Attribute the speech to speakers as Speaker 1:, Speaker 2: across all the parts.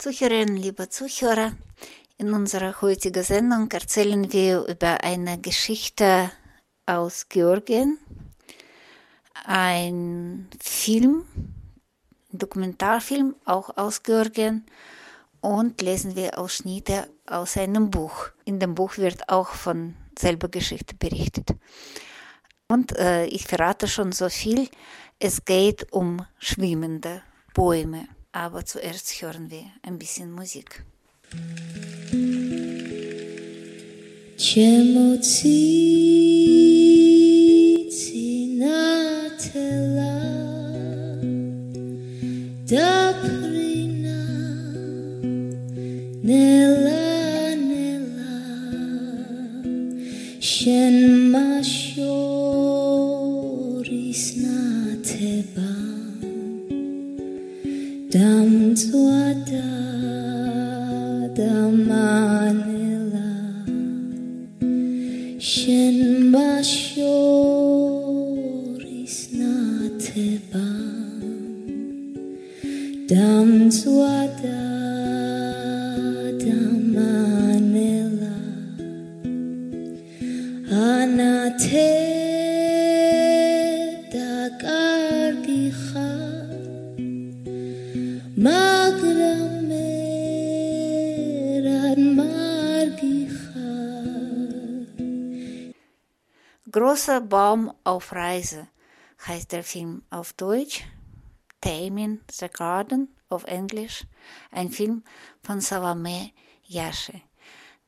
Speaker 1: Zuhörerinnen, liebe Zuhörer. In unserer heutigen Sendung erzählen wir über eine Geschichte aus Georgien, ein Film, Dokumentarfilm auch aus Georgien und lesen wir Ausschnitte aus einem Buch. In dem Buch wird auch von selber Geschichte berichtet. Und äh, ich verrate schon so viel, es geht um schwimmende Bäume. aber zuerst hören wir ein bisschen Musik.
Speaker 2: ჩემოწინათელა დაფრინა ნელა ნელა შენ
Speaker 1: 做的 auf Reise heißt der Film auf Deutsch. Tamin the Garden auf Englisch. Ein Film von Salome Yashe.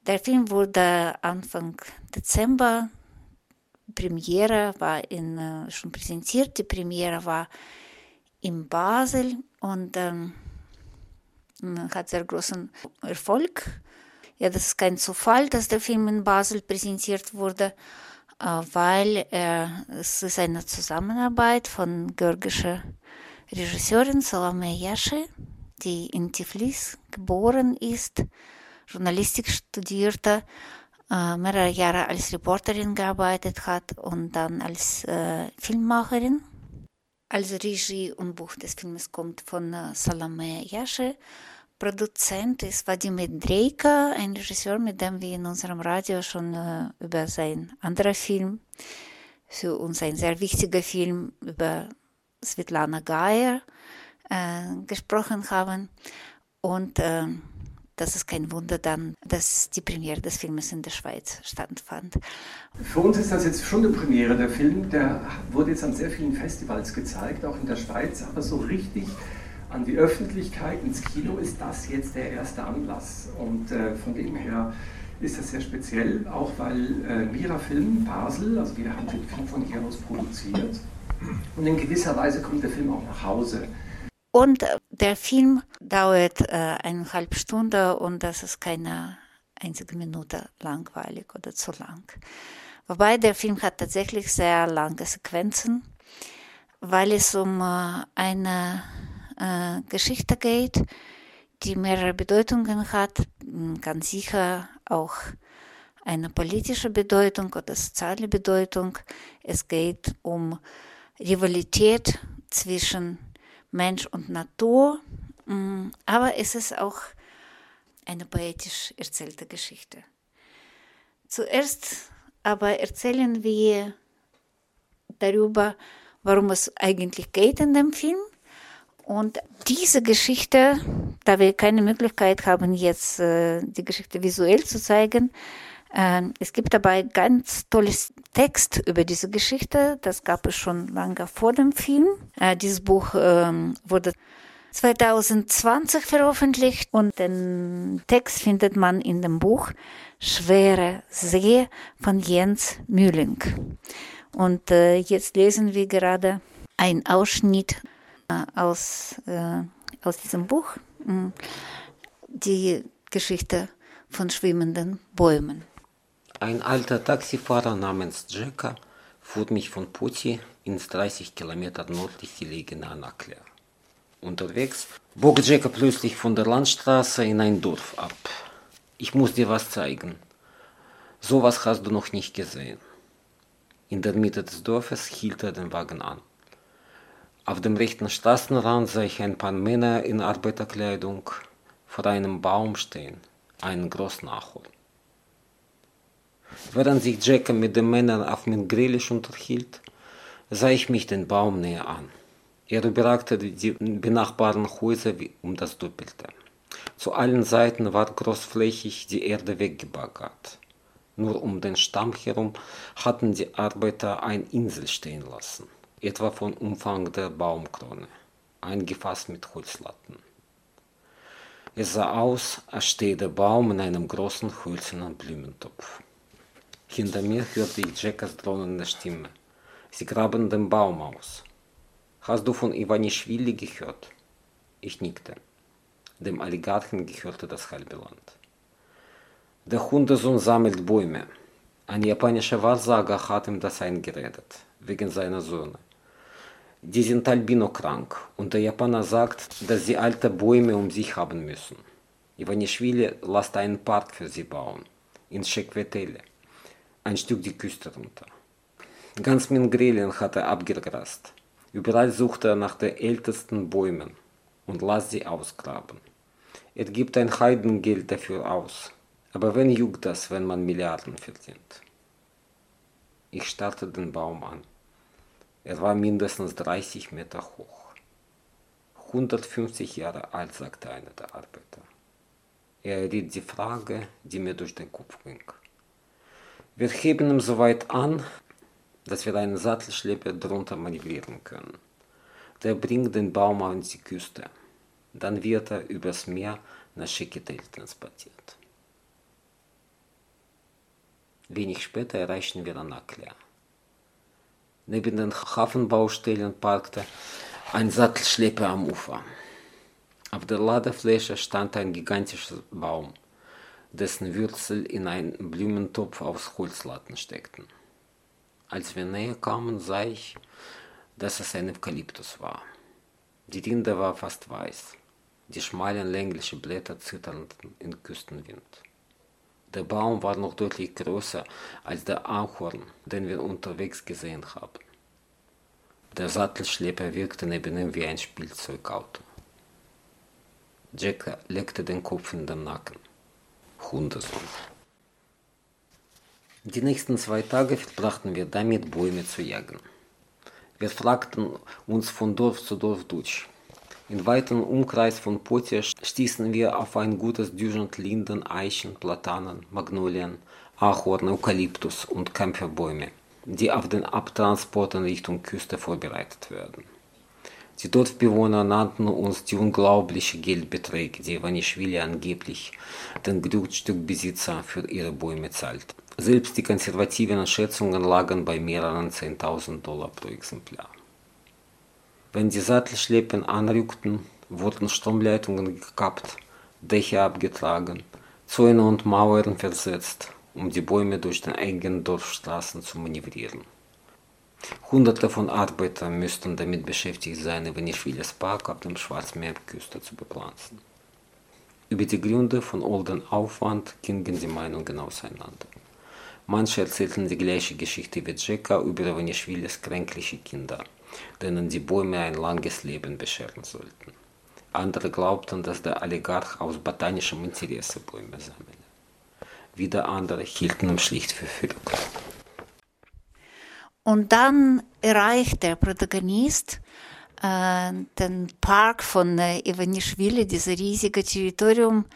Speaker 1: Der Film wurde Anfang Dezember. Premiere war in, äh, schon präsentiert. Die Premiere war in Basel und ähm, hat sehr großen Erfolg. Ja, das ist kein Zufall, dass der Film in Basel präsentiert wurde, äh, weil äh, es ist eine Zusammenarbeit von georgischer Regisseurin Salome Yashe, die in Tiflis geboren ist, Journalistik studierte, äh, mehrere Jahre als Reporterin gearbeitet hat und dann als äh, Filmmacherin. Also Regie und Buch des Films kommt von äh, Salome Yashe. Produzent ist Vladimir Drejka, ein Regisseur, mit dem wir in unserem Radio schon äh, über sein anderer Film, für uns ein sehr wichtiger Film über Svetlana Geier äh, gesprochen haben. Und äh, das ist kein Wunder dann, dass die Premiere des Filmes in der Schweiz stattfand.
Speaker 3: Für uns ist das jetzt schon eine Premiere. Der Film, der wurde jetzt an sehr vielen Festivals gezeigt, auch in der Schweiz, aber so richtig an die Öffentlichkeit, ins Kino ist das jetzt der erste Anlass. Und äh, von dem her ist das sehr speziell, auch weil äh, Mira Film Basel, also wir haben den Film von hier produziert. Und in gewisser Weise kommt der Film auch nach Hause.
Speaker 1: Und der Film dauert äh, eineinhalb Stunden und das ist keine einzige Minute langweilig oder zu lang. Wobei der Film hat tatsächlich sehr lange Sequenzen, weil es um äh, eine äh, Geschichte geht, die mehrere Bedeutungen hat, ganz sicher auch eine politische Bedeutung oder soziale Bedeutung. Es geht um Rivalität zwischen Mensch und Natur, aber es ist auch eine poetisch erzählte Geschichte. Zuerst aber erzählen wir darüber, worum es eigentlich geht in dem Film. Und diese Geschichte, da wir keine Möglichkeit haben, jetzt äh, die Geschichte visuell zu zeigen, äh, es gibt dabei ganz tolles Text über diese Geschichte. Das gab es schon lange vor dem Film. Äh, dieses Buch ähm, wurde 2020 veröffentlicht und den Text findet man in dem Buch Schwere See von Jens Mühling. Und äh, jetzt lesen wir gerade einen Ausschnitt aus, äh, aus diesem Buch. Die Geschichte von schwimmenden Bäumen.
Speaker 4: Ein alter Taxifahrer namens Jacka fuhr mich von Poti ins 30 Kilometer nördlich gelegene Anaklia. Unterwegs bog Jacka plötzlich von der Landstraße in ein Dorf ab. Ich muss dir was zeigen. Sowas hast du noch nicht gesehen. In der Mitte des Dorfes hielt er den Wagen an. Auf dem rechten Straßenrand sah ich ein paar Männer in Arbeiterkleidung vor einem Baum stehen, einen großen Ahorn. Während sich Jacob mit den Männern auf mit Grillisch unterhielt, sah ich mich den Baum näher an. Er überragte die benachbarten Häuser um das Doppelte. Zu allen Seiten war großflächig die Erde weggebaggert. Nur um den Stamm herum hatten die Arbeiter eine Insel stehen lassen, etwa vom Umfang der Baumkrone, eingefasst mit Holzlatten. Es sah aus, als stehe der Baum in einem großen hölzernen Blumentopf. Hinter mir hörte ich Jackas drohende Stimme. Sie graben den Baum aus. Hast du von Ivanischwili gehört? Ich nickte. Dem Oligarchen gehörte das halbe Land. Der Hundesohn sammelt Bäume. Ein japanischer Wahrsager hat ihm das eingeredet, wegen seiner Söhne. Die sind albino krank und der Japaner sagt, dass sie alte Bäume um sich haben müssen. Ivanischwili lässt einen Park für sie bauen, in Shekwetele, ein Stück die Küste runter. Ganz Mingrelien hat er abgegrast. Überall sucht er nach den ältesten Bäumen und lässt sie ausgraben. Er gibt ein Heidengeld dafür aus. Aber wen juckt das, wenn man Milliarden verdient? Ich starrte den Baum an. Er war mindestens 30 Meter hoch. 150 Jahre alt, sagte einer der Arbeiter. Er erriet die Frage, die mir durch den Kopf ging. Wir heben ihn so weit an, dass wir einen Sattelschlepper drunter manövrieren können. Der bringt den Baum an die Küste. Dann wird er übers Meer nach Chiquetel transportiert. Wenig später erreichten wir Anaklia. Neben den Hafenbaustellen parkte ein Sattelschlepper am Ufer. Auf der Ladefläche stand ein gigantischer Baum, dessen Wurzel in einen Blumentopf aus Holzlatten steckten. Als wir näher kamen, sah ich, dass es ein Eukalyptus war. Die Rinde war fast weiß. Die schmalen länglichen Blätter zitterten im Küstenwind. Der Baum war noch deutlich größer als der Ahorn, den wir unterwegs gesehen haben. Der Sattelschlepper wirkte neben ihm wie ein Spielzeugauto. Jack legte den Kopf in den Nacken. Hundesohn. Die nächsten zwei Tage verbrachten wir damit, Bäume zu jagen. Wir fragten uns von Dorf zu Dorf durch. Im weiten Umkreis von Potia stießen wir auf ein gutes Dutzend Linden, Eichen, Platanen, Magnolien, Ahorn, Eukalyptus und Kämpferbäume, die auf den Abtransport in Richtung Küste vorbereitet werden. Die Dorfbewohner nannten uns die unglaublichen Geldbeträge, die Vanischwili angeblich den Grundstückbesitzer für ihre Bäume zahlt. Selbst die konservativen Schätzungen lagen bei mehreren 10.000 Dollar pro Exemplar. Wenn die Sattelschleppen anrückten, wurden Stromleitungen gekappt, Dächer abgetragen, Zäune und Mauern versetzt, um die Bäume durch den engen Dorfstraßen zu manövrieren. Hunderte von Arbeitern müssten damit beschäftigt sein, Ivanischwilis Park auf dem Schwarzmeerküste zu bepflanzen. Über die Gründe von all dem Aufwand gingen die Meinungen auseinander. Manche erzählten die gleiche Geschichte wie Jekka über Ivanischwilis kränkliche Kinder – denen die Bäume ein langes Leben bescheren sollten. Andere glaubten, dass der Oligarch aus botanischem Interesse Bäume sammle. Wieder andere hielten ihn schlicht für verrückt.
Speaker 1: Und dann erreicht der Protagonist äh, den Park von äh, Ivanischwili, dieses riesige Territorium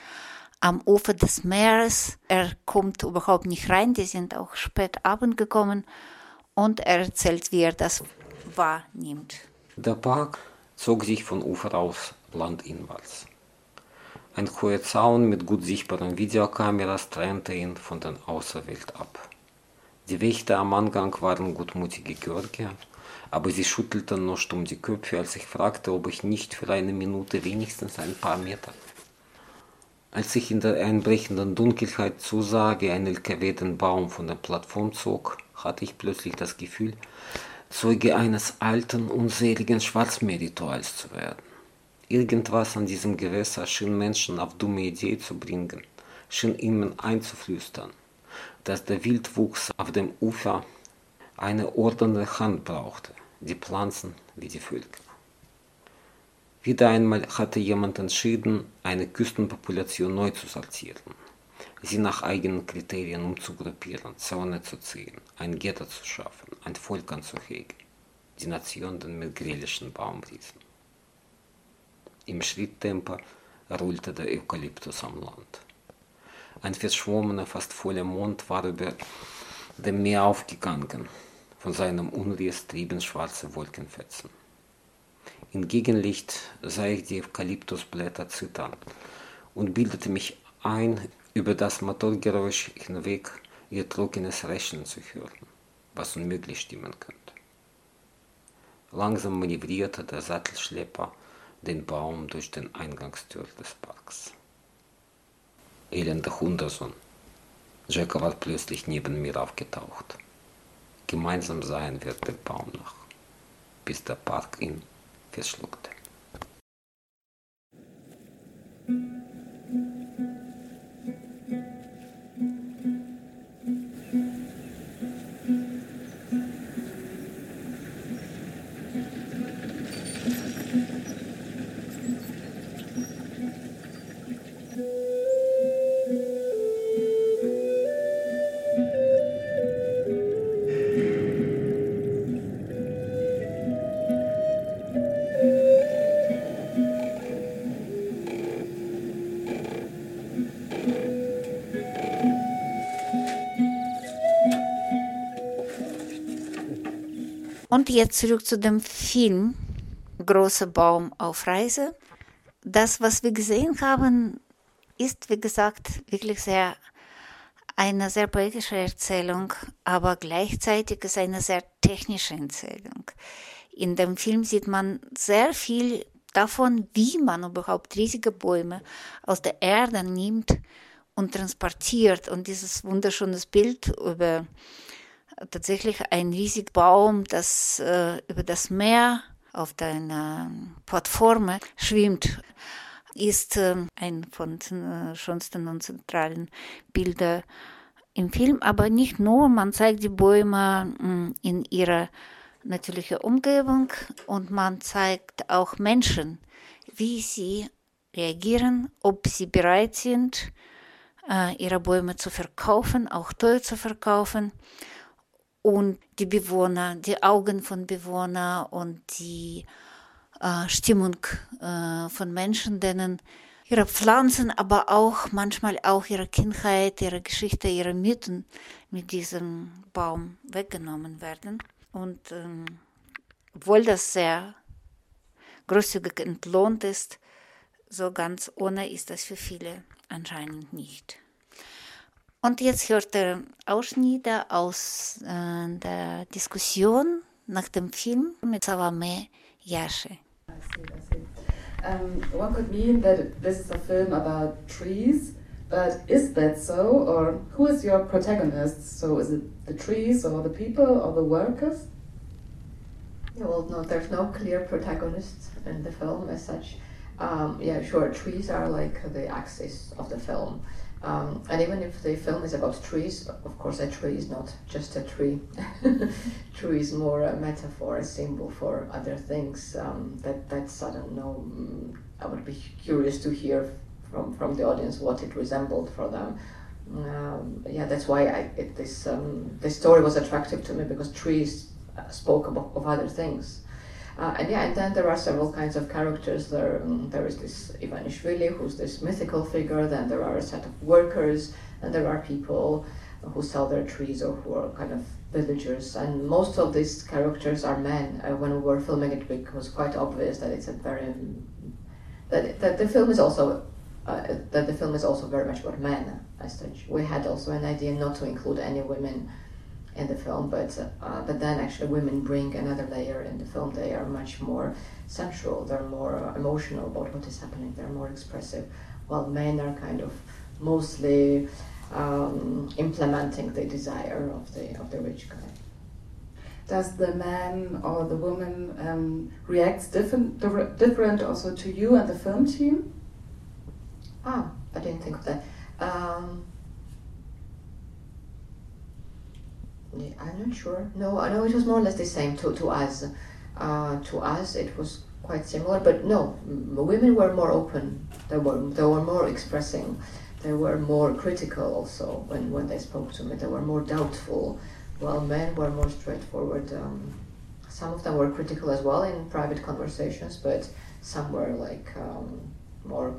Speaker 1: am Ufer des Meeres. Er kommt überhaupt nicht rein, die sind auch spät abend gekommen und er erzählt, wie er das wahrnimmt.
Speaker 4: Der Park zog sich von Ufer aus landinwärts. Ein hoher Zaun mit gut sichtbaren Videokameras trennte ihn von der Außerwelt ab. Die Wächter am Angang waren gutmutige Georgier, aber sie schüttelten nur stumm die Köpfe, als ich fragte, ob ich nicht für eine Minute wenigstens ein paar Meter. Als ich in der einbrechenden Dunkelheit zusah, wie ein LKW den Baum von der Plattform zog, hatte ich plötzlich das Gefühl, Zeuge eines alten, unseligen Schwarzmeerrituals zu werden. Irgendwas an diesem Gewässer schien Menschen auf dumme Idee zu bringen, schien ihnen einzuflüstern, dass der Wildwuchs auf dem Ufer eine ordnende Hand brauchte, die Pflanzen wie die Völker. Wieder einmal hatte jemand entschieden, eine Küstenpopulation neu zu sortieren, sie nach eigenen Kriterien umzugruppieren, Zäune zu ziehen, ein Ghetto zu schaffen, ein Volk anzuhegen, die Nation den migrilischen Baumriesen. Im Schritttempo rollte der Eukalyptus am Land. Ein verschwommener, fast voller Mond war über dem Meer aufgegangen, von seinem Unriss trieben schwarze Wolkenfetzen. Im Gegenlicht sah ich die Eukalyptusblätter zittern und bildete mich ein, über das Motorgeräusch hinweg ihr trockenes Rächen zu hören, was unmöglich stimmen könnte. Langsam manövrierte der Sattelschlepper den Baum durch den Eingangstür des Parks. Elender Hundersohn. Jacko war plötzlich neben mir aufgetaucht. Gemeinsam sahen wir den Baum nach, bis der Park ihn verschluckte.
Speaker 1: Und jetzt zurück zu dem Film Großer Baum auf Reise. Das, was wir gesehen haben, ist, wie gesagt, wirklich sehr eine sehr poetische Erzählung, aber gleichzeitig ist eine sehr technische Erzählung. In dem Film sieht man sehr viel davon, wie man überhaupt riesige Bäume aus der Erde nimmt und transportiert. Und dieses wunderschöne Bild über tatsächlich ein riesiger Baum, das äh, über das Meer auf einer Plattform schwimmt, ist äh, ein von den äh, schönsten und zentralen Bilder im Film. Aber nicht nur, man zeigt die Bäume mh, in ihrer natürlichen Umgebung und man zeigt auch Menschen, wie sie reagieren, ob sie bereit sind, äh, ihre Bäume zu verkaufen, auch teuer zu verkaufen und die Bewohner, die Augen von Bewohnern und die äh, Stimmung äh, von Menschen, denen ihre Pflanzen, aber auch manchmal auch ihre Kindheit, ihre Geschichte, ihre Mythen mit diesem Baum weggenommen werden. Und ähm, obwohl das sehr großzügig entlohnt ist, so ganz ohne ist das für viele anscheinend nicht. Und jetzt hört er Ausschnitte aus äh, der Diskussion nach dem Film mit Salome Jashi.
Speaker 5: Um, one could mean that this is a film about trees, but is that so? Or who is your protagonist? So is it the trees or the people or the workers?
Speaker 6: Yeah, well, no, there's no clear protagonist in the film as such. Um, yeah, sure, trees are like the axis of the film. Um, and even if the film is about trees, of course, a tree is not just a tree. tree is more a metaphor, a symbol for other things. Um, that that's I don't know. Mm, I would be curious to hear from from the audience what it resembled for them. Um, yeah, that's why I, it, this um, this story was attractive to me because trees uh, spoke of other things. Uh, and yeah, and then there are several kinds of characters. There, um, there is this Ivanishvili, who's this mythical figure. Then there are a set of workers, and there are people who sell their trees or who are kind of villagers. And most of these characters are men. Uh, when we were filming it, it was quite obvious that it's a very that that the film is also uh, that the film is also very much about men. As such, we had also an idea not to include any women in the film, but uh, but then actually women bring another layer in the film. They are much more sensual. They're more emotional about what is happening. They're more expressive. while men are kind of mostly um, implementing the desire of the of the rich guy.
Speaker 5: Does the man or the woman um, reacts different different also to you and the film team?
Speaker 6: Ah, I didn't think of that. Um, yeah, I'm not sure. No, I know it was more or less the same to to us. Uh, to us, it was quite similar, but no, women were more open. They were they were more expressing. They were more critical also when, when they spoke to me. They were more doubtful, while men were more straightforward. Um, some of them were critical as well in private conversations, but some were like um, more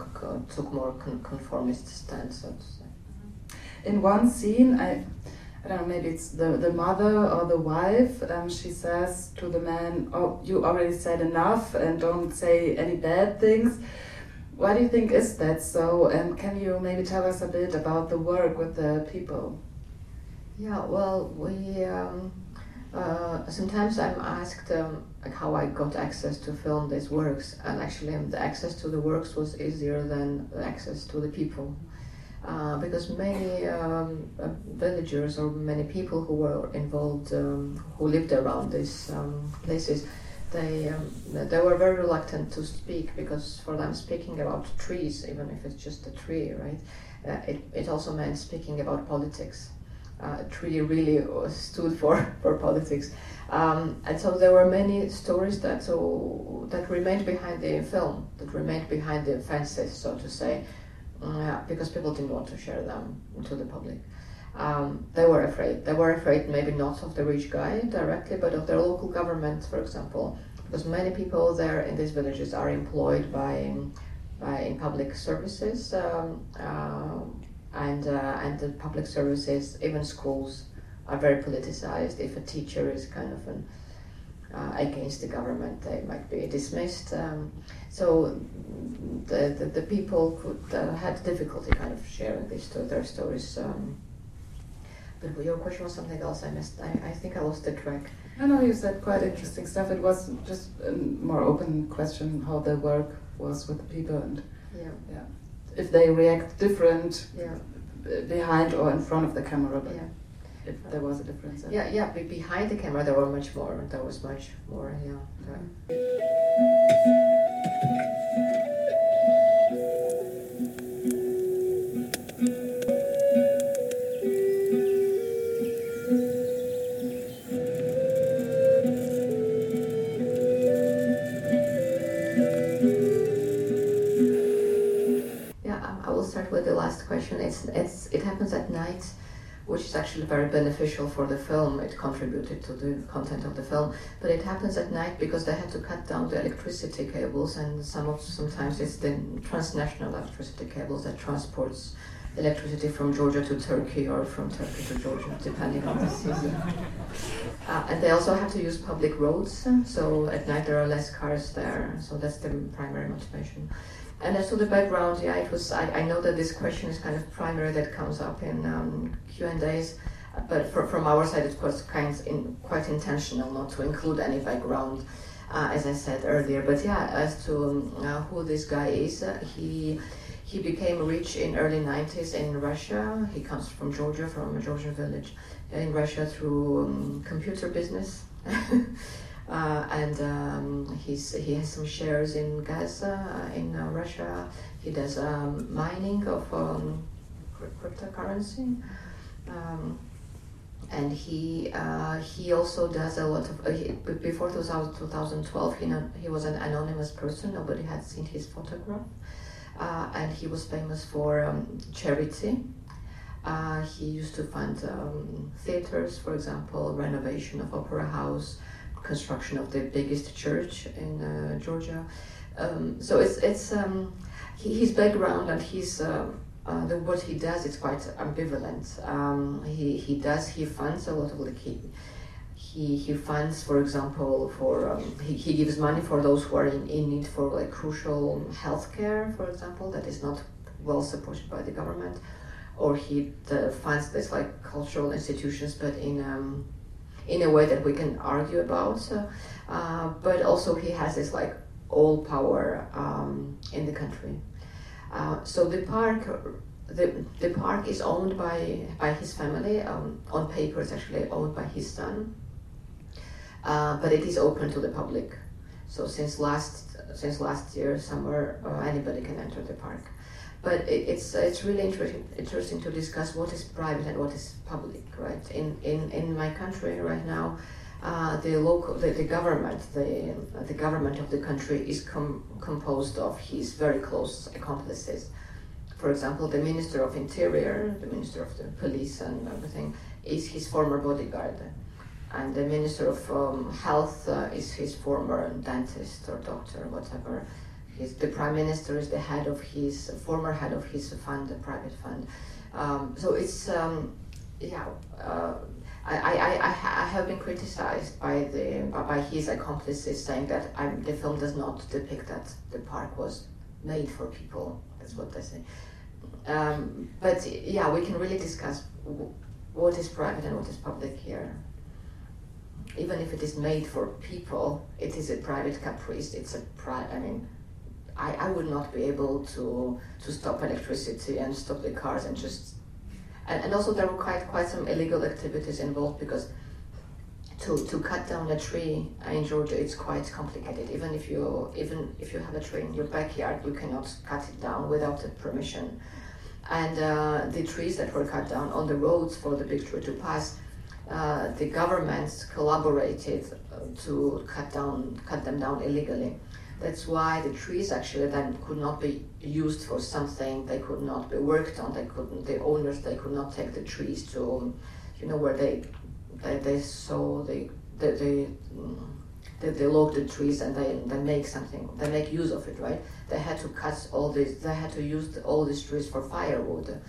Speaker 6: took more conformist stance, so to say.
Speaker 5: In one scene, I, I don't know, maybe it's the, the mother or the wife. Um, she says to the man, "Oh, you already said enough, and don't say any bad things." Why do you think is that so? And can you maybe tell us a bit about the work with the people?
Speaker 6: Yeah, well, we um, uh, sometimes I'm asked um, like how I got access to film these works, and actually um, the access to the works was easier than the access to the people, uh, because many um, uh, villagers or many people who were involved, um, who lived around these um, places, they um, they were very reluctant to speak because for them speaking about trees, even if it's just a tree, right, uh, it it also meant speaking about politics uh, tree really stood for, for politics. Um, and so there were many stories that so that remained behind the film, that remained behind the fences, so to say, uh, because people didn't want to share them to the public. Um, they were afraid. They were afraid maybe not of the rich guy directly, but of their local government, for example, because many people there in these villages are employed by, by in public services. Um, uh, and uh, and the public services, even schools, are very politicized. If a teacher is kind of an uh, against the government, they might be dismissed. Um, so the, the, the people could uh, had difficulty kind of sharing these to their stories. Um, but your question was something else. I missed. I, I think I lost the track.
Speaker 5: I know you said quite interesting stuff. It was just a more open question how the work was with the people and
Speaker 6: Yeah.
Speaker 5: yeah, if they react different
Speaker 6: Yeah.
Speaker 5: behind or in front of the camera. But
Speaker 6: Yeah.
Speaker 5: If there was a difference. uh,
Speaker 6: Yeah, yeah. Be behind the camera, there were much more. There was much more. Yeah. there. Which is actually very beneficial for the film. It contributed to the content of the film, but it happens at night because they had to cut down the electricity cables, and some of sometimes it's the transnational electricity cables that transports electricity from Georgia to Turkey or from Turkey to Georgia, depending on the season. Uh, and they also have to use public roads, so at night there are less cars there. So that's the primary motivation. And as to the background, yeah, it was. I, I know that this question is kind of primary that comes up in um, Q and A's, but for, from our side, it was kind of in, quite intentional not to include any background, uh, as I said earlier. But yeah, as to um, uh, who this guy is, uh, he he became rich in early 90s in Russia. He comes from Georgia, from a Georgian village in Russia through um, computer business. Uh, and um, he's, he has some shares in Gaza, uh, in uh, Russia. He does um, mining of um, cryptocurrency. Um, and he uh, he also does a lot of uh, he, before 2000, 2012 he, he was an anonymous person nobody had seen his photograph uh, and he was famous for um, charity he used to fund um, theaters for example renovation of opera house construction of the biggest church in uh, Georgia. Um, so it's it's um, he, his background and his uh, uh, the what he does is quite ambivalent. Um, he he does he funds a lot of like he he, he funds for example for um, he, he gives money for those who are in, in need for like crucial healthcare for example that is not well supported by the government or he uh, funds this like cultural institutions but in um, in a way that we can argue about. So, uh, but also he has this like all power um, in the country. Uh, so the park, the, the park is owned by by his family. Um, on paper, it's actually owned by his son, uh, but it is open to the public. So since last since last year summer, uh, anybody can enter the park. But it, it's it's really interesting interesting to discuss what is private and what is public, right? In in in my country right now. Uh, the local, the, the government, the the government of the country is com- composed of his very close accomplices. For example, the minister of interior, the minister of the police, and everything is his former bodyguard, and the minister of um, health uh, is his former dentist or doctor, or whatever. His, the prime minister is the head of his former head of his fund, the private fund. Um, so it's um, yeah. Uh, I, I, I, I have been criticized by the by his accomplices saying that I'm, the film does not depict that the park was made for people. That's what they say. Um, but yeah, we can really discuss w- what is private and what is public here. Even if it is made for people, it is a private caprice. It's a pri- I mean, I, I would not be able to to stop electricity and stop the cars and just and, and also there were quite quite some illegal activities involved because to, to cut down a tree in Georgia it's quite complicated. Even if you even if you have a tree in your backyard, you cannot cut it down without a permission. And uh, the trees that were cut down on the roads for the big tree to pass, uh, the governments collaborated uh, to cut down cut them down illegally. That's why the trees actually then could not be used for something. They could not be worked on. They couldn't. The owners they could not take the trees to, you know, where they, they, they sow they they they, they, they log the trees and they, they make something. They make use of it, right? They had to cut all these. They had to use all these trees for firewood,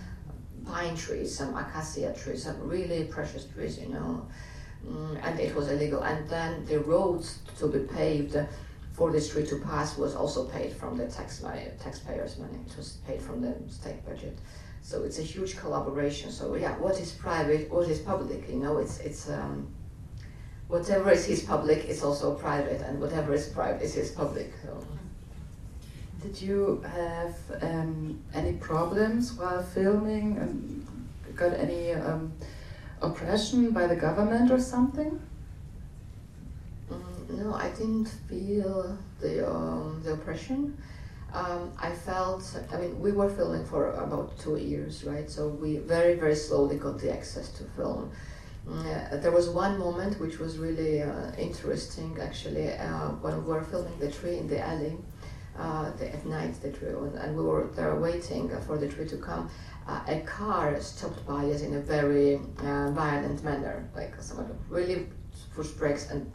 Speaker 6: pine trees, some acacia trees, some really precious trees, you know. Mm, and it was illegal. And then the roads to be paved for the street to pass was also paid from the tax money, taxpayers' money. It was paid from the state budget. So it's a huge collaboration. So yeah, what is private, what is public? You know, it's it's um, whatever is his public is also private, and whatever is private is his public. So.
Speaker 5: Did you have um, any problems while filming and got any um, oppression by the government or something?
Speaker 6: No, I didn't feel the um, the oppression. Um, I felt. I mean, we were filming for about two years, right? So we very very slowly got the access to film. Uh, there was one moment which was really uh, interesting, actually, uh, when we were filming the tree in the alley. Uh, the, at night, the tree, and we were there waiting for the tree to come. Uh, a car stopped by us in a very violent manner, like someone really pushed brakes and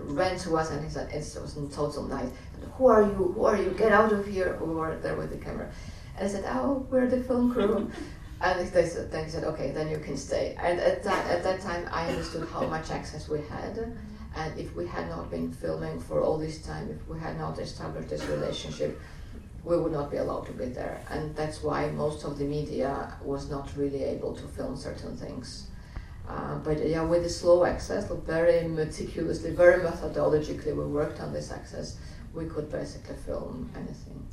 Speaker 6: ran to us and he said it was in total night and who are you? Who are you? Get out of here. We were there with the camera. And I said oh we're the film crew. And they said, then he said okay then you can stay. And at that, at that time I understood how much access we had. And if we had not been filming for all this time if we had not established this relationship we would not be allowed to be there. And that's why most of the media was not really able to film certain things uh, but yeah, with the slow access, very meticulously, very methodologically, we worked on this access. We could basically film anything.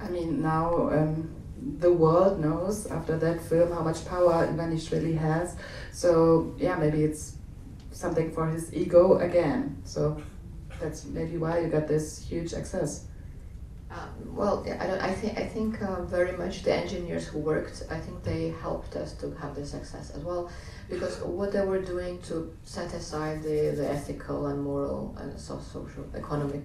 Speaker 5: I mean, now um, the world knows after that film how much power Ivanishvili has. So yeah, maybe it's something for his ego again. So that's maybe why you got this huge access.
Speaker 6: Um, well, I, don't, I think I think uh, very much the engineers who worked. I think they helped us to have this success as well, because what they were doing to set aside the, the ethical and moral and so social economic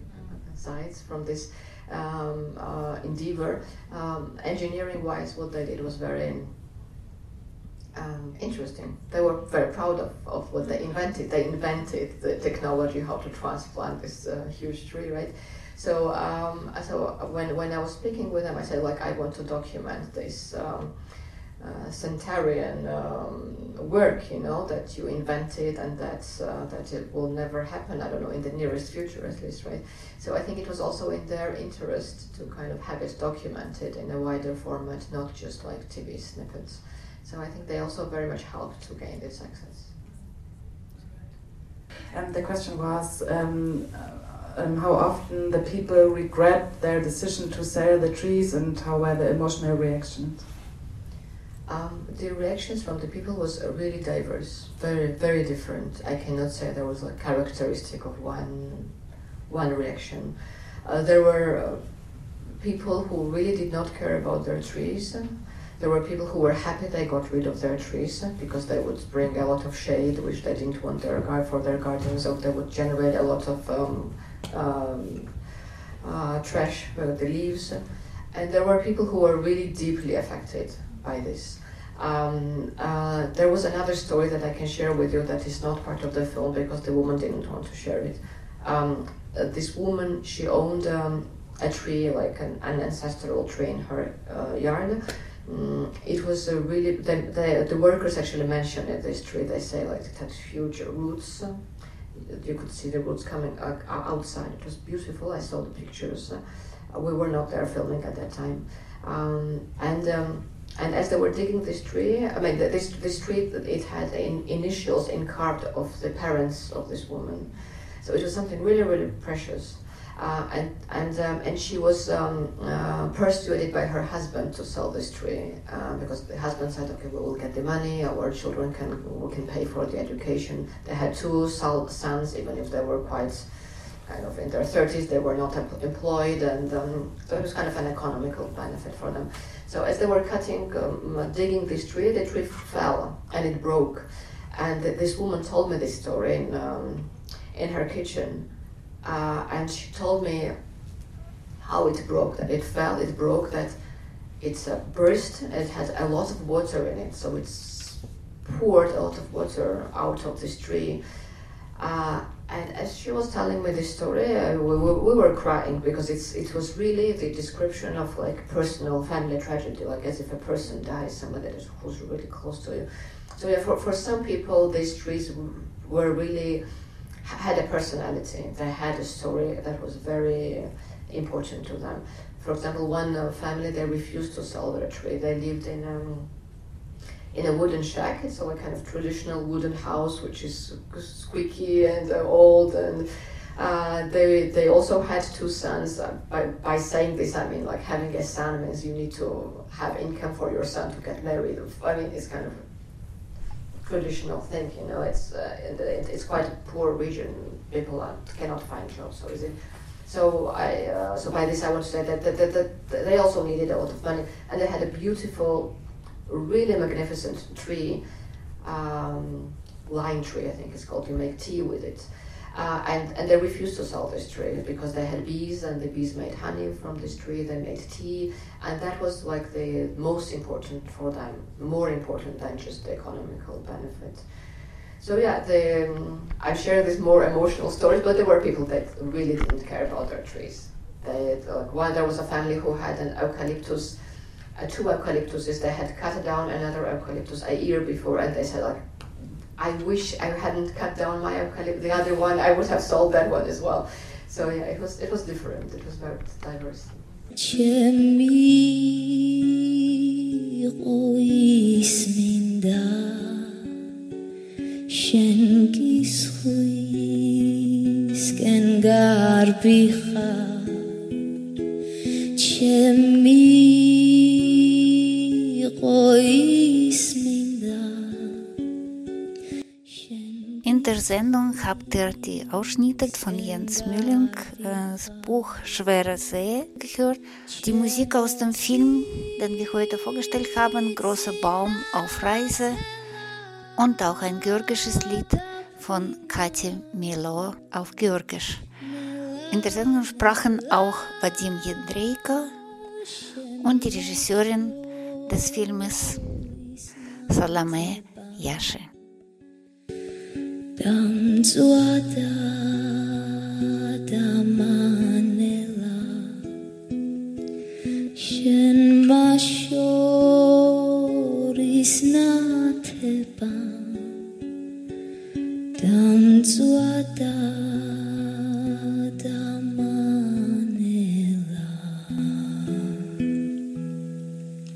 Speaker 6: sides from this um, uh, endeavor, um, engineering wise, what they did was very um, interesting. They were very proud of, of what they invented. They invented the technology how to transplant this uh, huge tree, right? So, um, so when, when I was speaking with them, I said, like, I want to document this um, uh, centenarian um, work, you know, that you invented and that, uh, that it will never happen, I don't know, in the nearest future at least, right? So I think it was also in their interest to kind of have it documented in a wider format, not just like TV snippets. So I think they also very much helped to gain this access.
Speaker 5: And the question was, um, um, how often the people regret their decision to sell the trees and how were the emotional reactions?
Speaker 6: Um, the reactions from the people was uh, really diverse, very very different. I cannot say there was a characteristic of one one reaction. Uh, there were uh, people who really did not care about their trees. There were people who were happy they got rid of their trees because they would bring a lot of shade, which they didn't want their for their gardens, or they would generate a lot of um, um, uh, trash the leaves. And there were people who were really deeply affected by this. Um, uh, there was another story that I can share with you that is not part of the film because the woman didn't want to share it. Um, uh, this woman, she owned um, a tree, like an, an ancestral tree in her uh, yard. Mm, it was a really, the, the, the workers actually mentioned it, this tree. They say like it had huge roots. You could see the roots coming outside. It was beautiful. I saw the pictures. Uh, we were not there filming at that time. Um, and um, and as they were digging this tree, I mean, this this tree it had in, initials carved of the parents of this woman, so it was something really really precious. Uh, and and um, and she was um, uh, persuaded by her husband to sell this tree uh, because the husband said, "Okay, we will get the money. Our children can we can pay for the education." They had two sons, even if they were quite kind of in their thirties. They were not employed, and um, so it was kind of an economical benefit for them. So as they were cutting, um, digging this tree, the tree fell and it broke. And this woman told me this story in um, in her kitchen uh, and she told me how it broke, that it fell, it broke, that it's a burst, it had a lot of water in it, so it's poured a lot of water out of this tree. Uh, and as she was telling me this story, uh, we, we, we, were crying because it's it was really the description of like personal family tragedy, like as if a person dies, somebody that is, who's really close to you. So yeah, for, for some people, these trees were really had a personality. They had a story that was very important to them. For example, one uh, family they refused to sell their tree. They lived in um, in a wooden shack. It's a kind of traditional wooden house, which is squeaky and uh, old. And uh, they they also had two sons. Uh, by by saying this, I mean like having a son means you need to have income for your son to get married. I mean, it's kind of traditional thing. You know, it's uh, it's quite a poor region. People are, cannot find jobs. So is it? So I uh, so by this I want to say that, that, that, that they also needed a lot of money, and they had a beautiful, really magnificent tree, um, lime tree I think it's called. You make tea with it. Uh, and, and they refused to sell this tree because they had bees and the bees made honey from this tree, they made tea, and that was like the most important for them, more important than just the economical benefit. So yeah, the, um, I'm sharing these more emotional stories, but there were people that really didn't care about their trees. They, like one, there was a family who had an eucalyptus, uh, two eucalyptuses. They had cut down another eucalyptus a year before, and they said like, I wish I hadn't cut down my. The other one, I would have sold that one as well. So yeah, it was it was different. It was very diverse.
Speaker 1: Der Sendung habt ihr die Ausschnitte von Jens Mülling, äh, das Buch Schwere See gehört, die Musik aus dem Film, den wir heute vorgestellt haben, Großer Baum auf Reise und auch ein georgisches Lied von Katja Milo auf Georgisch. In der Sendung sprachen auch Vadim Jedreika und die Regisseurin des Filmes Salome Yashe.
Speaker 2: დამწვადა დამანელა შენ მაშორის ნათება დამწვადა